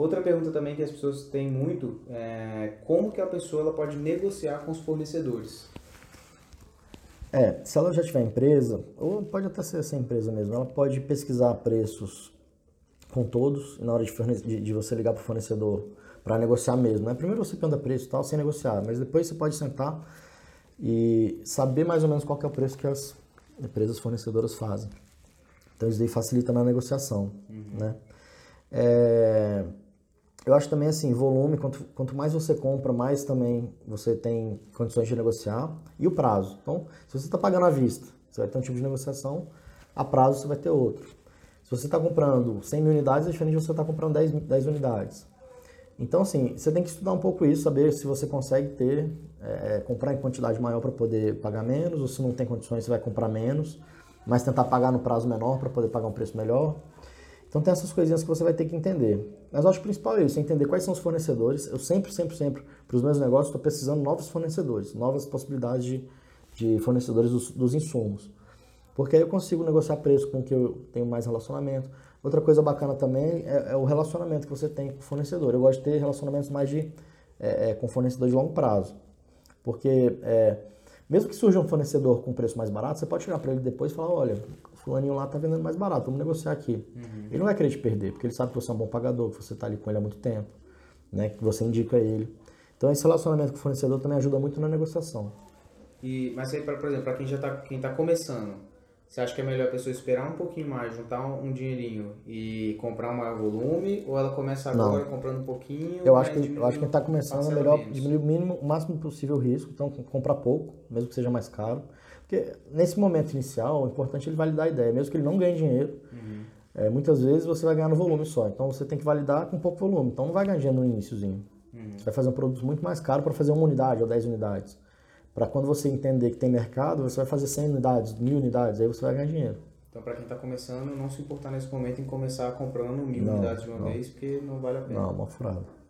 Outra pergunta também que as pessoas têm muito é como que a pessoa ela pode negociar com os fornecedores? É, se ela já tiver empresa, ou pode até ser essa empresa mesmo, ela pode pesquisar preços com todos na hora de, de, de você ligar para o fornecedor para negociar mesmo. Né? Primeiro você pergunta preço e tal, sem negociar, mas depois você pode sentar e saber mais ou menos qual é o preço que as empresas fornecedoras fazem. Então isso daí facilita na negociação, uhum. né? É, eu acho também assim, volume, quanto, quanto mais você compra, mais também você tem condições de negociar e o prazo. Então, se você está pagando à vista, você vai ter um tipo de negociação, a prazo você vai ter outro. Se você está comprando 100 mil unidades, é diferente de você estar tá comprando 10, 10 unidades. Então, assim, você tem que estudar um pouco isso, saber se você consegue ter, é, comprar em quantidade maior para poder pagar menos, ou se não tem condições, você vai comprar menos, mas tentar pagar no prazo menor para poder pagar um preço melhor. Então tem essas coisinhas que você vai ter que entender. Mas eu acho que o principal é isso, é entender quais são os fornecedores. Eu sempre, sempre, sempre, para os meus negócios, estou precisando de novos fornecedores, novas possibilidades de, de fornecedores dos, dos, insumos. Porque aí eu consigo negociar preço com que eu tenho mais relacionamento. Outra coisa bacana também é, é o relacionamento que você tem com o fornecedor. Eu gosto de ter relacionamentos mais de, é, é, com fornecedores de longo prazo. Porque é, mesmo que surja um fornecedor com preço mais barato, você pode chegar para ele depois e falar, olha, fulaninho lá tá vendendo mais barato, vamos negociar aqui. Uhum. Ele não vai querer te perder, porque ele sabe que você é um bom pagador, que você tá ali com ele há muito tempo, né? Que você indica ele. Então esse relacionamento com o fornecedor também ajuda muito na negociação. E, mas aí, pra, por exemplo, para quem já tá, quem tá começando, você acha que é melhor a pessoa esperar um pouquinho mais, juntar um, um dinheirinho e comprar um maior volume? Ou ela começa agora não. comprando um pouquinho? Eu acho que, eu acho que está começando é melhor menos. diminuir o mínimo, o máximo possível o risco, então comprar pouco, mesmo que seja mais caro. Porque nesse momento inicial, é importante ele validar a ideia, mesmo que ele não ganhe dinheiro. Uhum. É, muitas vezes você vai ganhar no volume só, então você tem que validar com pouco volume. Então não vai ganhar dinheiro no iníciozinho. Uhum. Você vai fazer um produto muito mais caro para fazer uma unidade ou 10 unidades. Para quando você entender que tem mercado, você vai fazer 100 unidades, mil unidades, aí você vai ganhar dinheiro. Então, para quem está começando, não se importar nesse momento em começar comprando mil não, unidades de uma não. vez, porque não vale a pena. Não, uma furada.